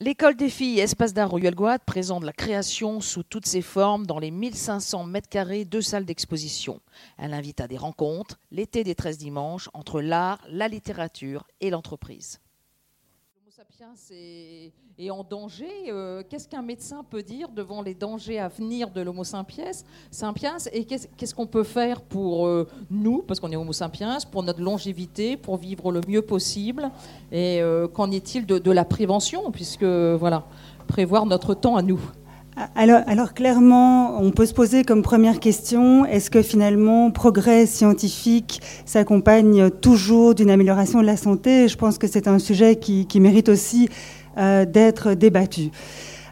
L'école des filles Espace d'art Royal Guad présente la création sous toutes ses formes dans les 1500 mètres carrés de salles d'exposition. Elle invite à des rencontres, l'été des 13 dimanches, entre l'art, la littérature et l'entreprise. Est, en danger. Euh, qu'est-ce qu'un médecin peut dire devant les dangers à venir de l'homo sapiens, Et qu'est-ce qu'on peut faire pour euh, nous, parce qu'on est homo sapiens, pour notre longévité, pour vivre le mieux possible Et euh, qu'en est-il de, la prévention, puisque voilà, prévoir notre temps à nous alors, clairement, on peut se poser comme première question, est-ce que finalement, progrès scientifique s'accompagne toujours d'une amélioration de la santé? Je pense que c'est un sujet qui, mérite aussi euh, d'être débattu.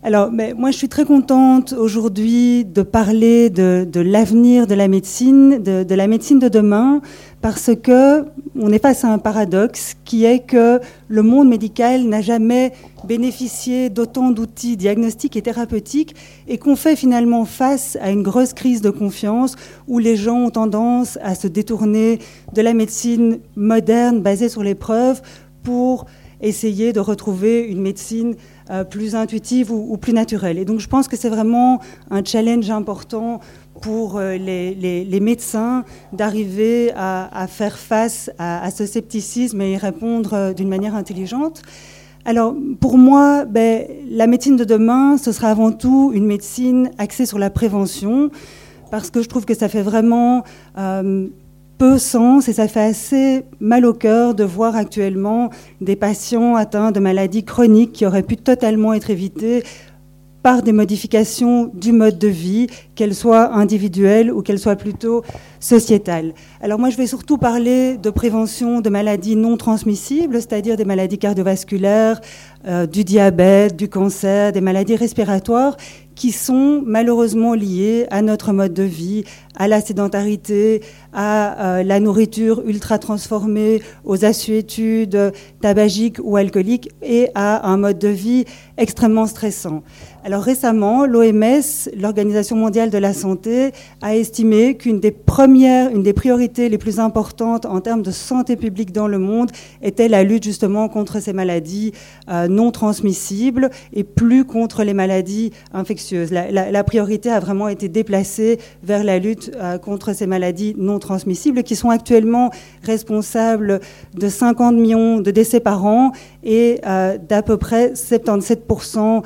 Alors, mais moi, je suis très contente aujourd'hui de parler de, l'avenir de la médecine, de, de, la médecine de demain, parce que on est face à un paradoxe qui est que le monde médical n'a jamais bénéficié d'autant d'outils diagnostiques et thérapeutiques et qu'on fait finalement face à une grosse crise de confiance où les gens ont tendance à se détourner de la médecine moderne basée sur les preuves pour essayer de retrouver une médecine euh, plus intuitive ou, plus naturelle. Et donc je pense que c'est vraiment un challenge important pour euh, les, médecins d'arriver à, faire face à, ce scepticisme et y répondre euh, d'une manière intelligente. Alors, pour moi, ben, la médecine de demain, ce sera avant tout une médecine axée sur la prévention, parce que je trouve que ça fait vraiment peu sens et ça fait assez mal au cœur de voir actuellement des patients atteints de maladies chroniques qui auraient pu totalement être évitées par des modifications du mode de vie, qu'elles soient individuelles ou qu'elles soient plutôt sociétales. Alors moi, je vais surtout parler de prévention de maladies non transmissibles, c'est-à-dire des maladies cardiovasculaires, euh, du diabète, du cancer, des maladies respiratoires qui sont malheureusement liées à notre mode de vie, à la sédentarité, à euh, la nourriture ultra transformée, aux assuétudes tabagiques ou alcooliques et à un mode de vie extrêmement stressant. Alors récemment, l'OMS, l'Organisation mondiale de la santé, a estimé qu'une des premières, une des priorités les plus importantes en termes de santé publique dans le monde était la lutte justement contre ces maladies euh, non transmissibles et plus contre les maladies infectieuses. La, priorité a vraiment été déplacée vers la lutte euh, contre ces maladies non transmissibles qui sont actuellement responsables de 50 millions de décès par an et euh, d'à peu près 77%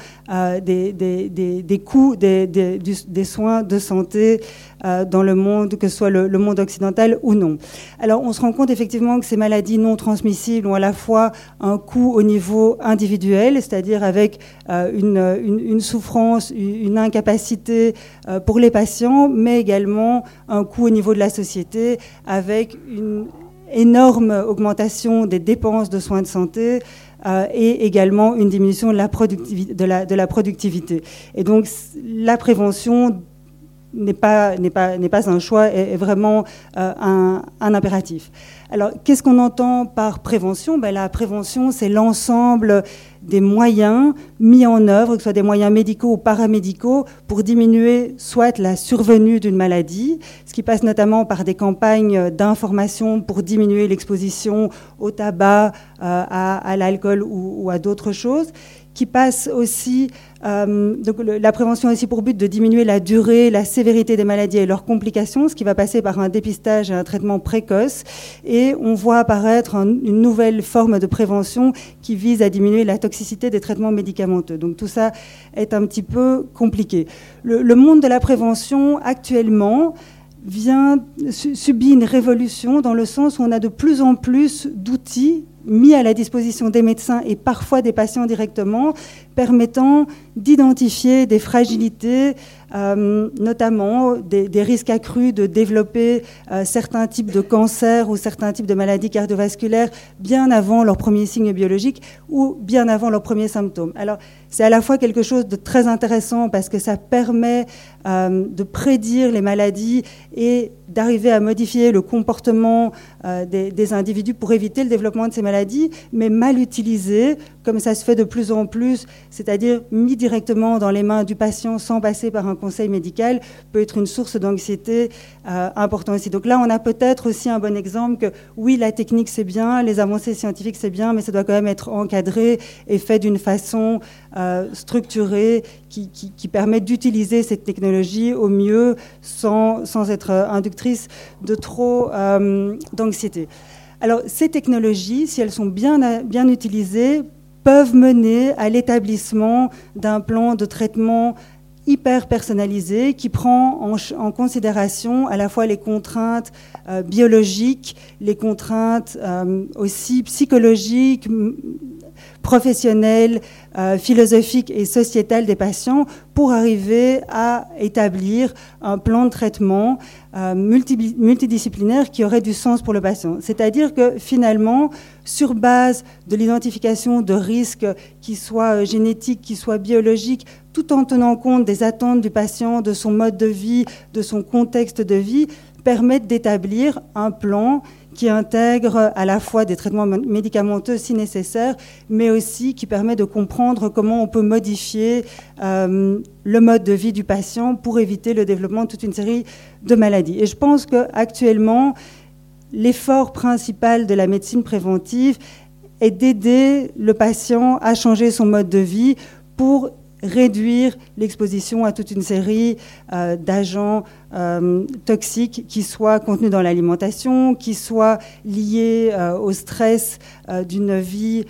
des des, coûts des, soins de santé euh, dans le monde, que ce soit le, monde occidental ou non. Alors on se rend compte effectivement que ces maladies non transmissibles ont à la fois un coût au niveau individuel, c'est-à-dire avec euh, une, souffrance, une incapacité euh, pour les patients, mais également un coût au niveau de la société avec une énorme augmentation des dépenses de soins de santé, et également une diminution de la, productivité. Et donc la prévention n'est pas, pas, pas un choix, est, vraiment euh, un, un, impératif. Alors, qu'est-ce qu'on entend par prévention? Ben, La prévention, c'est l'ensemble des moyens mis en œuvre, que ce soit des moyens médicaux ou paramédicaux, pour diminuer soit la survenue d'une maladie, ce qui passe notamment par des campagnes d'information pour diminuer l'exposition au tabac, euh, à, l'alcool ou à d'autres choses, qui passe aussi, euh, donc la prévention a aussi pour but de diminuer la durée, la sévérité des maladies et leurs complications, ce qui va passer par un dépistage et un traitement précoce. Et on voit apparaître une nouvelle forme de prévention qui vise à diminuer la toxicité des traitements médicamenteux. Donc tout ça est un petit peu compliqué. Le, monde de la prévention actuellement vient subit une révolution dans le sens où on a de plus en plus d'outils mis à la disposition des médecins et parfois des patients directement, permettant d'identifier des fragilités, euh, notamment des, risques accrus de développer euh, certains types de cancers ou certains types de maladies cardiovasculaires bien avant leurs premiers signes biologiques ou bien avant leurs premiers symptômes. Alors, c'est à la fois quelque chose de très intéressant parce que ça permet euh, de prédire les maladies et d'arriver à modifier le comportement euh, des, individus pour éviter le développement de ces maladies, mais mal utilisé, comme ça se fait de plus en plus, c'est-à-dire mis directement dans les mains du patient sans passer par un conseil médical, peut être une source d'anxiété euh, importante aussi. Donc là, on a peut-être aussi un bon exemple que oui, la technique c'est bien, les avancées scientifiques c'est bien, mais ça doit quand même être encadré et fait d'une façon euh, structurée qui, qui, d'utiliser cette technologie au mieux sans, sans être inductrice de trop euh, d'anxiété. Alors ces technologies, si elles sont bien, bien utilisées, peuvent mener à l'établissement d'un plan de traitement hyper personnalisé qui prend en, considération à la fois les contraintes euh, biologiques, les contraintes euh, aussi psychologiques, professionnelles, euh, philosophiques et sociétales des patients pour arriver à établir un plan de traitement multidisciplinaire qui aurait du sens pour le patient. C'est-à-dire que finalement, sur base de l'identification de risques qui soient génétiques, qui soient biologiques, tout en tenant compte des attentes du patient, de son mode de vie, de son contexte de vie, permettent d'établir un plan qui intègre à la fois des traitements médicamenteux si nécessaire, mais aussi qui permet de comprendre comment on peut modifier euh, le mode de vie du patient pour éviter le développement de toute une série de maladies. Et je pense qu'actuellement, l'effort principal de la médecine préventive est d'aider le patient à changer son mode de vie pour réduire l'exposition à toute une série euh, d'agents euh, toxiques qui soient contenus dans l'alimentation, qui soient liés euh, au stress d'une vie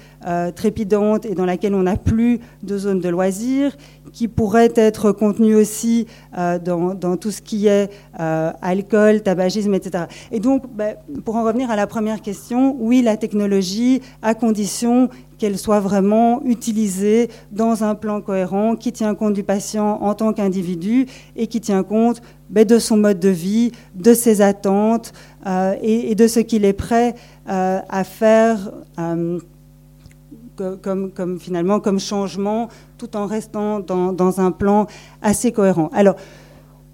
trépidante et dans laquelle on n'a plus de zone de loisirs, qui pourraient être contenus aussi dans, tout ce qui est alcool, tabagisme, etc. Et donc, ben, pour en revenir à la première question, oui, la technologie, à condition qu'elle soit vraiment utilisée dans un plan cohérent qui tient compte du patient en tant qu'individu et qui tient compte ben, de son mode de vie, de ses attentes euh, et, de ce qu'il est prêt euh, à faire euh, comme, finalement comme changement tout en restant dans, dans, un plan assez cohérent. Alors,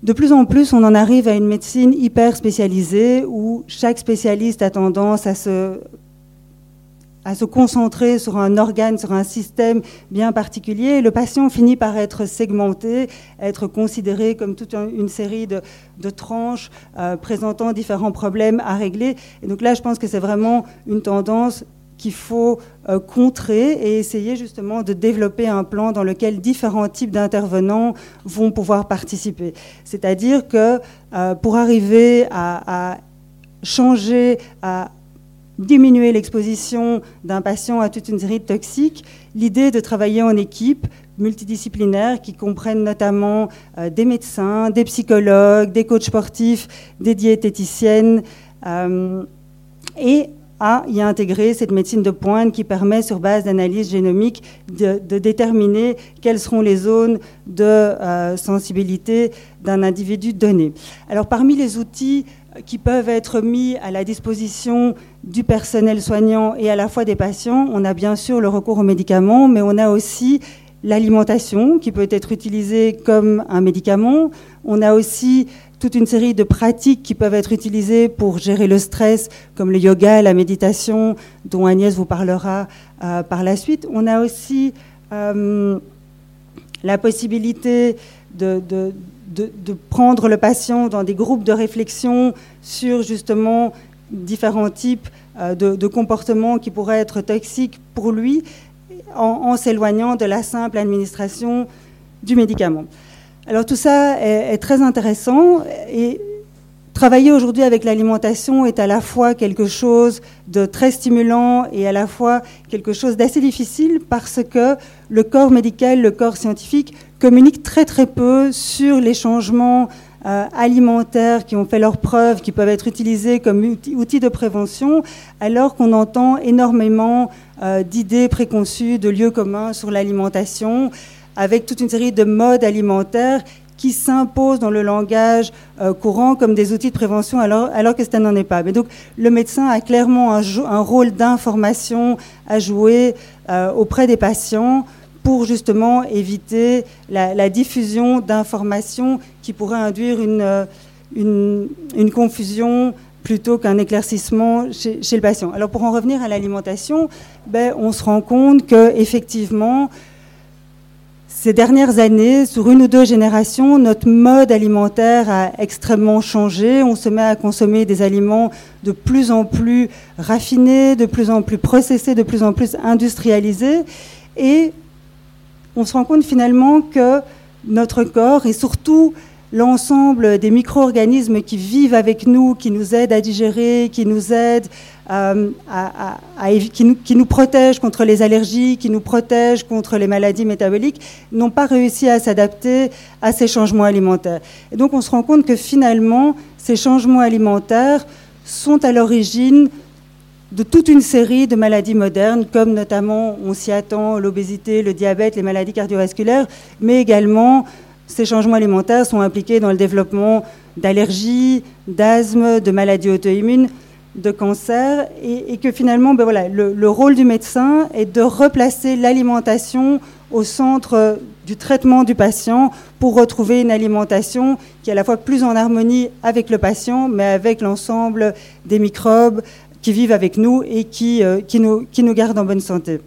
de plus en plus, on en arrive à une médecine hyper spécialisée où chaque spécialiste a tendance à se à se concentrer sur un organe, sur un système bien particulier. Le patient finit par être segmenté, être considéré comme toute une série de, tranches euh, présentant différents problèmes à régler. Et donc là, je pense que c'est vraiment une tendance qu'il faut euh, contrer et essayer justement de développer un plan dans lequel différents types d'intervenants vont pouvoir participer. C'est-à-dire que euh, pour arriver à, à changer, à diminuer l'exposition d'un patient à toute une série de toxiques, l'idée de travailler en équipe multidisciplinaire qui comprennent notamment euh, des médecins, des psychologues, des coachs sportifs, des diététiciennes, euh, et à y intégrer cette médecine de pointe qui permet, sur base d'analyse génomique, de, déterminer quelles seront les zones de euh, sensibilité d'un individu donné. Alors, parmi les outils qui peuvent être mis à la disposition du personnel soignant et à la fois des patients. On a bien sûr le recours aux médicaments, mais on a aussi l'alimentation qui peut être utilisée comme un médicament. On a aussi toute une série de pratiques qui peuvent être utilisées pour gérer le stress, comme le yoga, la méditation, dont Agnès vous parlera euh, par la suite. On a aussi euh, la possibilité de prendre le patient dans des groupes de réflexion sur justement différents types euh, de, comportements qui pourraient être toxiques pour lui en, s'éloignant de la simple administration du médicament. Alors tout ça est, très intéressant et travailler aujourd'hui avec l'alimentation est à la fois quelque chose de très stimulant et à la fois quelque chose d'assez difficile parce que le corps médical, le corps scientifique communiquent très très peu sur les changements euh, alimentaires qui ont fait leurs preuves, qui peuvent être utilisés comme outils de prévention, alors qu'on entend énormément euh, d'idées préconçues, de lieux communs sur l'alimentation, avec toute une série de modes alimentaires qui s'imposent dans le langage euh, courant comme des outils de prévention alors, alors que ça n'en est pas. Mais donc le médecin a clairement un, rôle d'information à jouer auprès des patients pour justement éviter la, diffusion d'informations qui pourraient induire une, euh, une, confusion plutôt qu'un éclaircissement chez, le patient. Alors pour en revenir à l'alimentation, ben, on se rend compte que effectivement, ces dernières années, sur une ou deux générations, notre mode alimentaire a extrêmement changé. On se met à consommer des aliments de plus en plus raffinés, de plus en plus processés, de plus en plus industrialisés. Et on se rend compte finalement que notre corps et surtout l'ensemble des micro-organismes qui vivent avec nous, qui nous aident à digérer, qui nous aident euh, à, qui, nous, qui, nous, protègent contre les allergies, qui nous protègent contre les maladies métaboliques, n'ont pas réussi à s'adapter à ces changements alimentaires. Et donc on se rend compte que finalement, ces changements alimentaires sont à l'origine de toute une série de maladies modernes, comme notamment, on s'y attend, l'obésité, le diabète, les maladies cardiovasculaires, mais également ces changements alimentaires sont impliqués dans le développement d'allergies, d'asthme, de maladies auto-immunes de cancer et, que finalement, ben voilà, le, rôle du médecin est de replacer l'alimentation au centre du traitement du patient pour retrouver une alimentation qui est à la fois plus en harmonie avec le patient, mais avec l'ensemble des microbes qui vivent avec nous et qui, euh, qui, nous, qui nous gardent en bonne santé.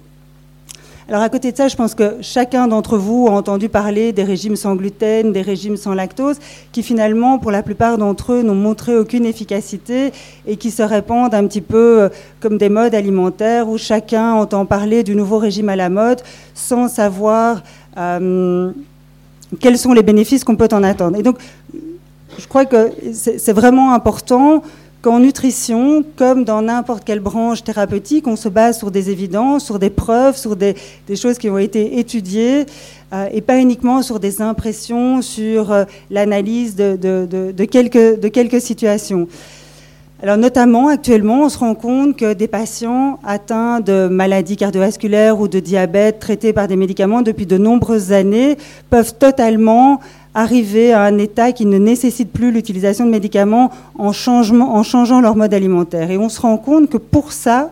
Alors à côté de ça, je pense que chacun d'entre vous a entendu parler des régimes sans gluten, des régimes sans lactose, qui finalement, pour la plupart d'entre eux, n'ont montré aucune efficacité et qui se répandent un petit peu euh, comme des modes alimentaires où chacun entend parler du nouveau régime à la mode sans savoir euh, quels sont les bénéfices qu'on peut en attendre. Et donc, je crois que c'est vraiment important qu'en nutrition, comme dans n'importe quelle branche thérapeutique, on se base sur des évidences, sur des preuves, sur des, choses qui ont été étudiées, euh, et pas uniquement sur des impressions, sur euh, l'analyse de, quelques, de quelques situations. Alors notamment, actuellement, on se rend compte que des patients atteints de maladies cardiovasculaires ou de diabète traités par des médicaments depuis de nombreuses années peuvent totalement arriver à un état qui ne nécessite plus l'utilisation de médicaments en, changeant leur mode alimentaire. Et on se rend compte que pour ça,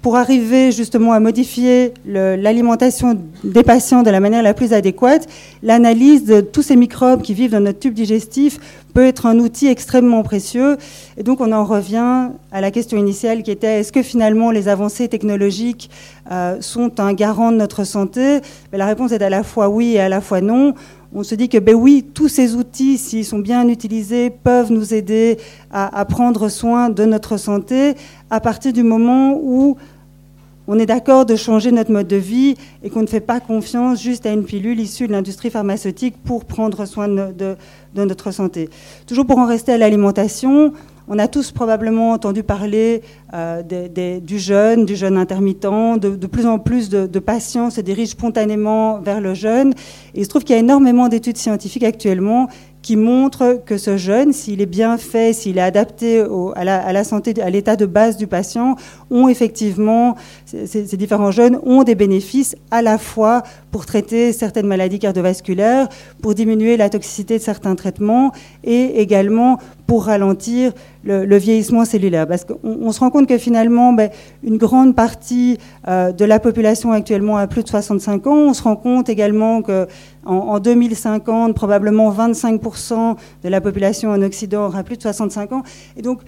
pour arriver justement à modifier l'alimentation des patients de la manière la plus adéquate, l'analyse de tous ces microbes qui vivent dans notre tube digestif peut être un outil extrêmement précieux. Et donc on en revient à la question initiale qui était est-ce que finalement les avancées technologiques euh, sont un garant de notre santé? La réponse est à la fois oui et à la fois non on se dit que ben oui, tous ces outils, s'ils sont bien utilisés, peuvent nous aider à, prendre soin de notre santé à partir du moment où on est d'accord de changer notre mode de vie et qu'on ne fait pas confiance juste à une pilule issue de l'industrie pharmaceutique pour prendre soin de, notre santé. Toujours pour en rester à l'alimentation, on a tous probablement entendu parler euh, du jeûne, du jeûne intermittent. De, plus en plus de, patients se dirigent spontanément vers le jeûne. Et il se trouve qu'il y a énormément d'études scientifiques actuellement qui montrent que ce jeûne, s'il est bien fait, s'il est adapté à, la, santé, à l'état de base du patient, ont effectivement, ces, différents jeûnes ont des bénéfices à la fois pour traiter certaines maladies cardiovasculaires, pour diminuer la toxicité de certains traitements et également pour ralentir le, vieillissement cellulaire. Parce qu'on se rend compte que finalement, ben, une grande partie euh, de la population actuellement a plus de 65 ans. On se rend compte également que en, 2050, probablement 25% de la population en Occident aura plus de 65 ans. Et donc,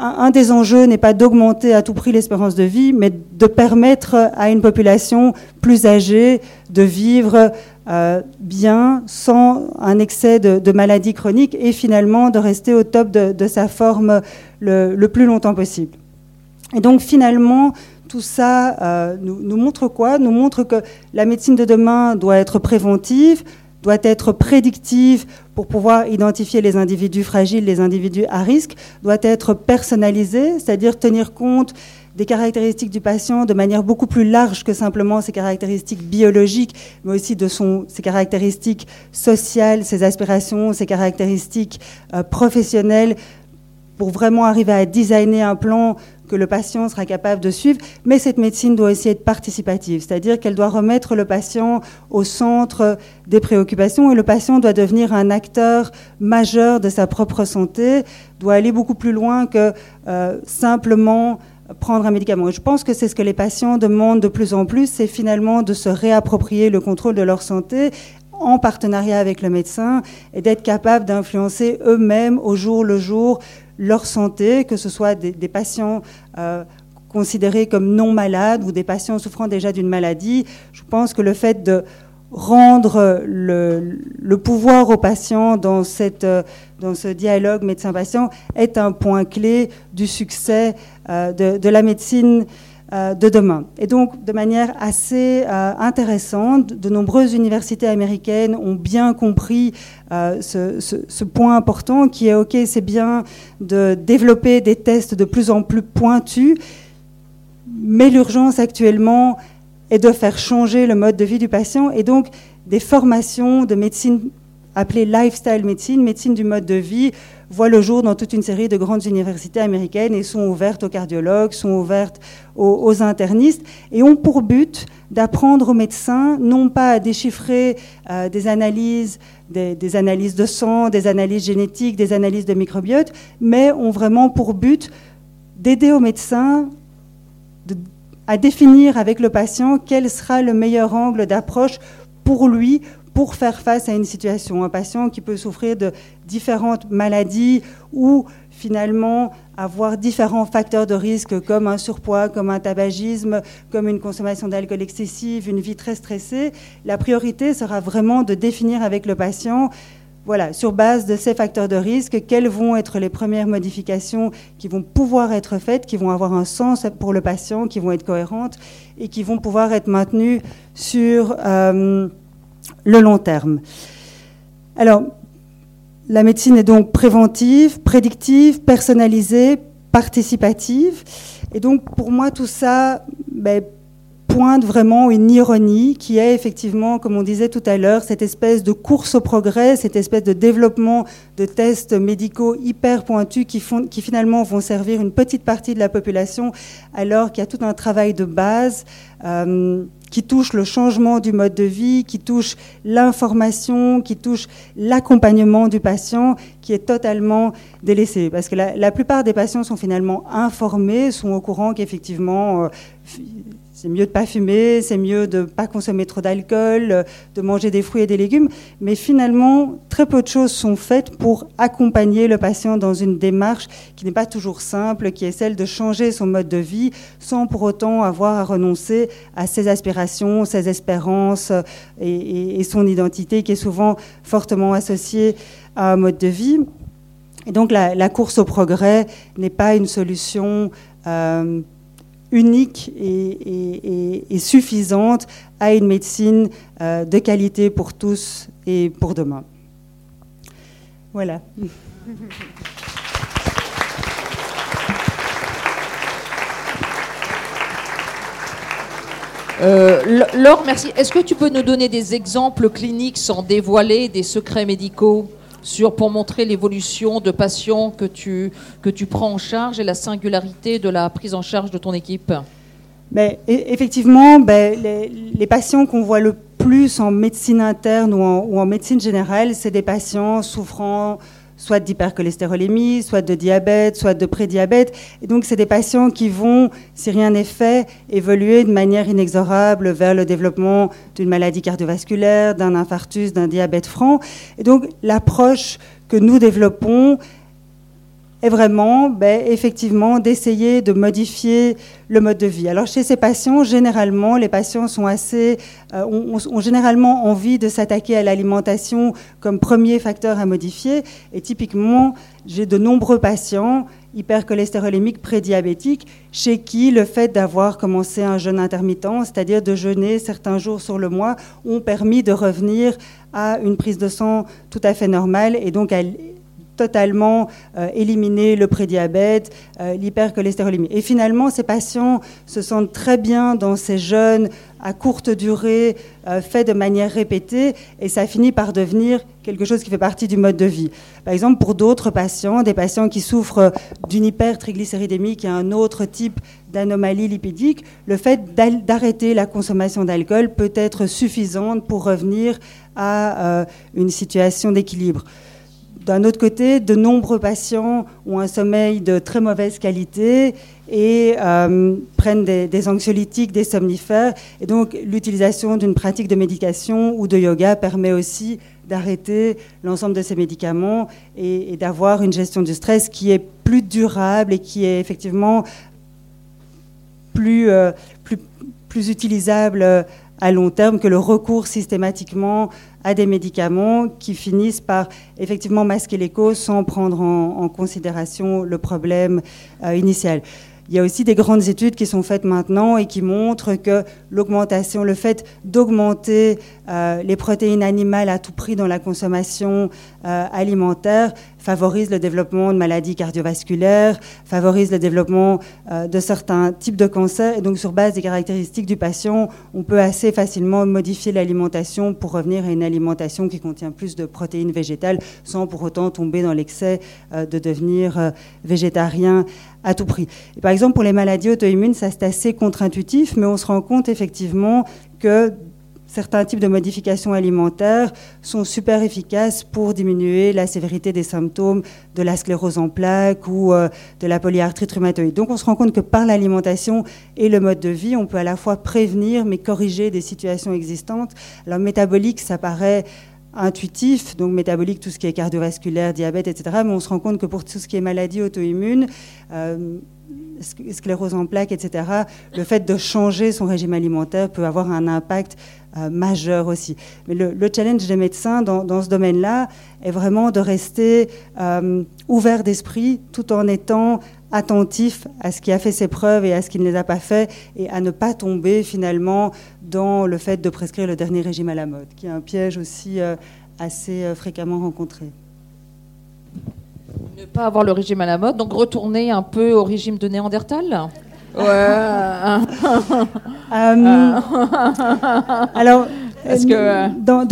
un, des enjeux n'est pas d'augmenter à tout prix l'espérance de vie, mais de permettre à une population plus âgée de vivre euh, bien, sans un excès de, maladies chroniques et finalement de rester au top de, sa forme le, plus longtemps possible. Et donc finalement, tout ça euh, nous, nous, montre quoi? Nous montre que la médecine de demain doit être préventive, doit être prédictive pour pouvoir identifier les individus fragiles, les individus à risque, doit être personnalisée, c'est-à-dire tenir compte des caractéristiques du patient de manière beaucoup plus large que simplement ses caractéristiques biologiques, mais aussi de ses caractéristiques sociales, ses aspirations, ses caractéristiques euh, professionnelles, pour vraiment arriver à designer un plan que le patient sera capable de suivre, mais cette médecine doit aussi être participative, c'est-à-dire qu'elle doit remettre le patient au centre des préoccupations et le patient doit devenir un acteur majeur de sa propre santé, doit aller beaucoup plus loin que euh, simplement prendre un médicament. Je pense que c'est ce que les patients demandent de plus en plus, c'est finalement de se réapproprier le contrôle de leur santé en partenariat avec le médecin et d'être capable d'influencer eux-mêmes au jour le jour leur santé, que ce soit des, patients euh, considérés comme non malades ou des patients souffrant déjà d'une maladie. Je pense que le fait de rendre le, pouvoir aux patients dans, cette, dans ce dialogue médecin-patient est un point clé du succès euh, de, la médecine de demain. Et donc, de manière assez euh, intéressante, de nombreuses universités américaines ont bien compris ce, ce, point important qui est, OK, c'est bien de développer des tests de plus en plus pointus, mais l'urgence actuellement est de faire changer le mode de vie du patient et donc des formations de médecine appelées lifestyle médecine, médecine du mode de vie, voient le jour dans toute une série de grandes universités américaines et sont ouvertes aux cardiologues, sont ouvertes aux, internistes et ont pour but d'apprendre aux médecins non pas à déchiffrer euh, des analyses, des, analyses de sang, des analyses génétiques, des analyses de microbiote, mais ont vraiment pour but d'aider aux médecins de à définir avec le patient quel sera le meilleur angle d'approche pour lui pour faire face à une situation. Un patient qui peut souffrir de différentes maladies ou finalement avoir différents facteurs de risque comme un surpoids, comme un tabagisme, comme une consommation d'alcool excessive, une vie très stressée, la priorité sera vraiment de définir avec le patient voilà, sur base de ces facteurs de risque, quelles vont être les premières modifications qui vont pouvoir être faites, qui vont avoir un sens pour le patient, qui vont être cohérentes et qui vont pouvoir être maintenues sur euh, le long terme. Alors, la médecine est donc préventive, prédictive, personnalisée, participative. Et donc, pour moi, tout ça, ben, pointe vraiment une ironie qui est effectivement, comme on disait tout à l'heure, cette espèce de course au progrès, cette espèce de développement de tests médicaux hyper pointus qui, finalement vont servir une petite partie de la population, alors qu'il y a tout un travail de base. Euh, qui touche le changement du mode de vie, qui touche l'information, qui touche l'accompagnement du patient, qui est totalement délaissé. Parce que la, plupart des patients sont finalement informés, sont au courant qu'effectivement, euh, c'est mieux de pas fumer, c'est mieux de pas consommer trop d'alcool, euh, de manger des fruits et des légumes. Mais finalement, très peu de choses sont faites pour accompagner le patient dans une démarche qui n'est pas toujours simple, qui est celle de changer son mode de vie sans pour autant avoir à renoncer à ses aspirations, ses espérances euh, et, son identité qui est souvent fortement associée à un mode de vie. Et donc la, course au progrès n'est pas une solution. Euh, unique et, suffisante à une médecine euh, de qualité pour tous et pour demain. Voilà. Euh, Laure, merci. Est-ce que tu peux nous donner des exemples cliniques sans dévoiler des secrets médicaux? Sur, pour montrer l'évolution de patients que tu, que tu prends en charge et la singularité de la prise en charge de ton équipe. Ben, e, Effectivement, ben, les, patients qu'on voit le plus en médecine interne ou en, ou en médecine générale, c'est des patients souffrant soit d'hypercholestérolémie, soit de diabète, soit de prédiabète. Et donc, c'est des patients qui vont, si rien n'est fait, évoluer de manière inexorable vers le développement d'une maladie cardiovasculaire, d'un infarctus, d'un diabète franc. Et donc, l'approche que nous développons est vraiment, ben, effectivement, d'essayer de modifier le mode de vie. Alors chez ces patients, généralement, les patients sont assez, euh, ont, généralement envie de s'attaquer à l'alimentation comme premier facteur à modifier. Et typiquement, j'ai de nombreux patients hypercholestérolémiques prédiabétiques chez qui le fait d'avoir commencé un jeûne intermittent, c'est-à-dire de jeûner certains jours sur le mois, ont permis de revenir à une prise de sang tout à fait normale et donc à totalement euh, éliminer le prédiabète, euh, l'hypercholestérolémie. Et finalement, ces patients se sentent très bien dans ces jeûnes à courte durée, euh, faits de manière répétée, et ça finit par devenir quelque chose qui fait partie du mode de vie. Par exemple, pour d'autres patients, des patients qui souffrent d'une hypertriglycéridémie, qui un autre type d'anomalie lipidique, le fait d'arrêter la consommation d'alcool peut être suffisante pour revenir à une situation d'équilibre d'un autre côté, de nombreux patients ont un sommeil de très mauvaise qualité et euh, prennent des, anxiolytiques, des somnifères. Et donc, l'utilisation d'une pratique de médication ou de yoga permet aussi d'arrêter l'ensemble de ces médicaments et, d'avoir une gestion du stress qui est plus durable et qui est effectivement plus, euh, plus, plus utilisable à long terme que le recours systématiquement à des médicaments qui finissent par effectivement masquer les causes sans prendre en, considération le problème euh, initial. Il y a aussi des grandes études qui sont faites maintenant et qui montrent que l'augmentation, le fait d'augmenter euh, les protéines animales à tout prix dans la consommation euh, alimentaire favorise le développement de maladies cardiovasculaires, favorise le développement euh, de certains types de cancers. Et donc, sur base des caractéristiques du patient, on peut assez facilement modifier l'alimentation pour revenir à une alimentation qui contient plus de protéines végétales, sans pour autant tomber dans l'excès de devenir végétarien à tout prix. par exemple, pour les maladies auto-immunes, ça c'est assez contre-intuitif, mais on se rend compte effectivement que certains types de modifications alimentaires sont super efficaces pour diminuer la sévérité des symptômes de la sclérose en plaques ou euh, de la polyarthrite rhumatoïde. Donc on se rend compte que par l'alimentation et le mode de vie, on peut à la fois prévenir mais corriger des situations existantes. Alors métabolique, ça paraît intuitif, donc métabolique, tout ce qui est cardiovasculaire, diabète, etc. Mais on se rend compte que pour tout ce qui est maladie auto-immune, euh, sclérose en plaques, etc., le fait de changer son régime alimentaire peut avoir un impact euh, majeur aussi. Mais le, challenge des médecins dans, ce domaine-là est vraiment de rester euh, ouvert d'esprit tout en étant attentif à ce qui a fait ses preuves et à ce qui ne les a pas fait et à ne pas tomber finalement dans le fait de prescrire le dernier régime à la mode, qui est un piège aussi euh, assez fréquemment rencontré. Ne pas avoir le régime à la mode, donc retourner un peu au régime de Néandertal? Ouais. Euh, alors, est-ce que euh, dans,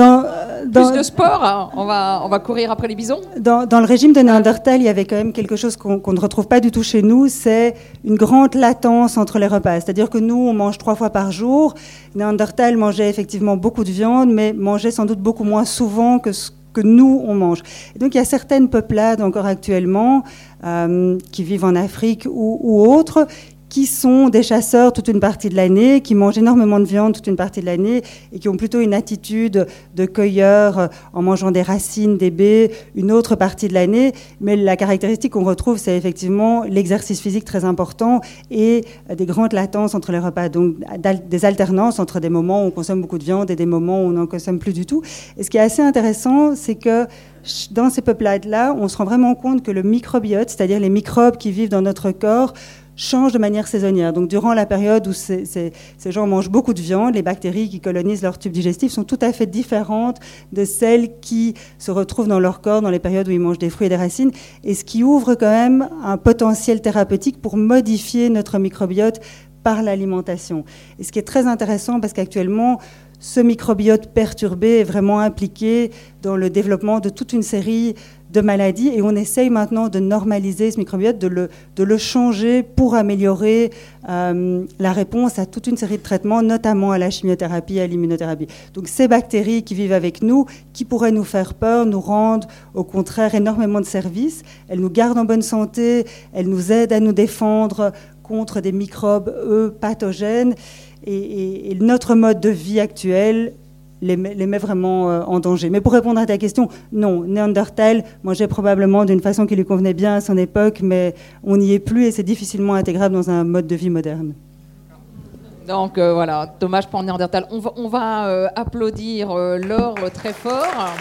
dans, plus de sport, hein, on va, on va courir après les bisons dans, dans le régime de Néandertal, il y avait quand même quelque chose qu'on ne retrouve pas du tout chez nous, c'est une grande latence entre les repas. C'est-à-dire que nous, on mange trois fois par jour. Néandertal mangeait effectivement beaucoup de viande, mais mangeait sans doute beaucoup moins souvent que ce que nous, on mange. Et donc il y a certaines peuplades encore actuellement euh, qui vivent en Afrique ou, ou autres qui sont des chasseurs toute une partie de l'année, qui mangent énormément de viande toute une partie de l'année et qui ont plutôt une attitude de cueilleur euh, en mangeant des racines, des baies, une autre partie de l'année. Mais la caractéristique qu'on retrouve, c'est effectivement l'exercice physique très important et euh, des grandes latences entre les repas, donc des alternances entre des moments où on consomme beaucoup de viande et des moments où on n'en consomme plus du tout. Et ce qui est assez intéressant, c'est que dans ces peuplades-là, on se rend vraiment compte que le microbiote, c'est-à-dire les microbes qui vivent dans notre corps, change de manière saisonnière. Donc durant la période où ces, gens mangent beaucoup de viande, les bactéries qui colonisent leur tube digestif sont tout à fait différentes de celles qui se retrouvent dans leur corps dans les périodes où ils mangent des fruits et des racines, et ce qui ouvre quand même un potentiel thérapeutique pour modifier notre microbiote par l'alimentation. Et ce qui est très intéressant parce qu'actuellement, ce microbiote perturbé est vraiment impliqué dans le développement de toute une série de maladies et on essaye maintenant de normaliser ce microbiote, de le, de le changer pour améliorer euh, la réponse à toute une série de traitements, notamment à la chimiothérapie et à l'immunothérapie. Donc ces bactéries qui vivent avec nous, qui pourraient nous faire peur, nous rendent au contraire énormément de services. Elles nous gardent en bonne santé, elles nous aident à nous défendre contre des microbes, eux, pathogènes. et notre mode de vie actuel les met, vraiment euh, en danger. Mais pour répondre à ta question, non, Néandertal mangeait probablement d'une façon qui lui convenait bien à son époque, mais on n'y est plus et c'est difficilement intégrable dans un mode de vie moderne. Donc euh, voilà, dommage pour Néandertal. On va, on va euh, applaudir Laure très fort.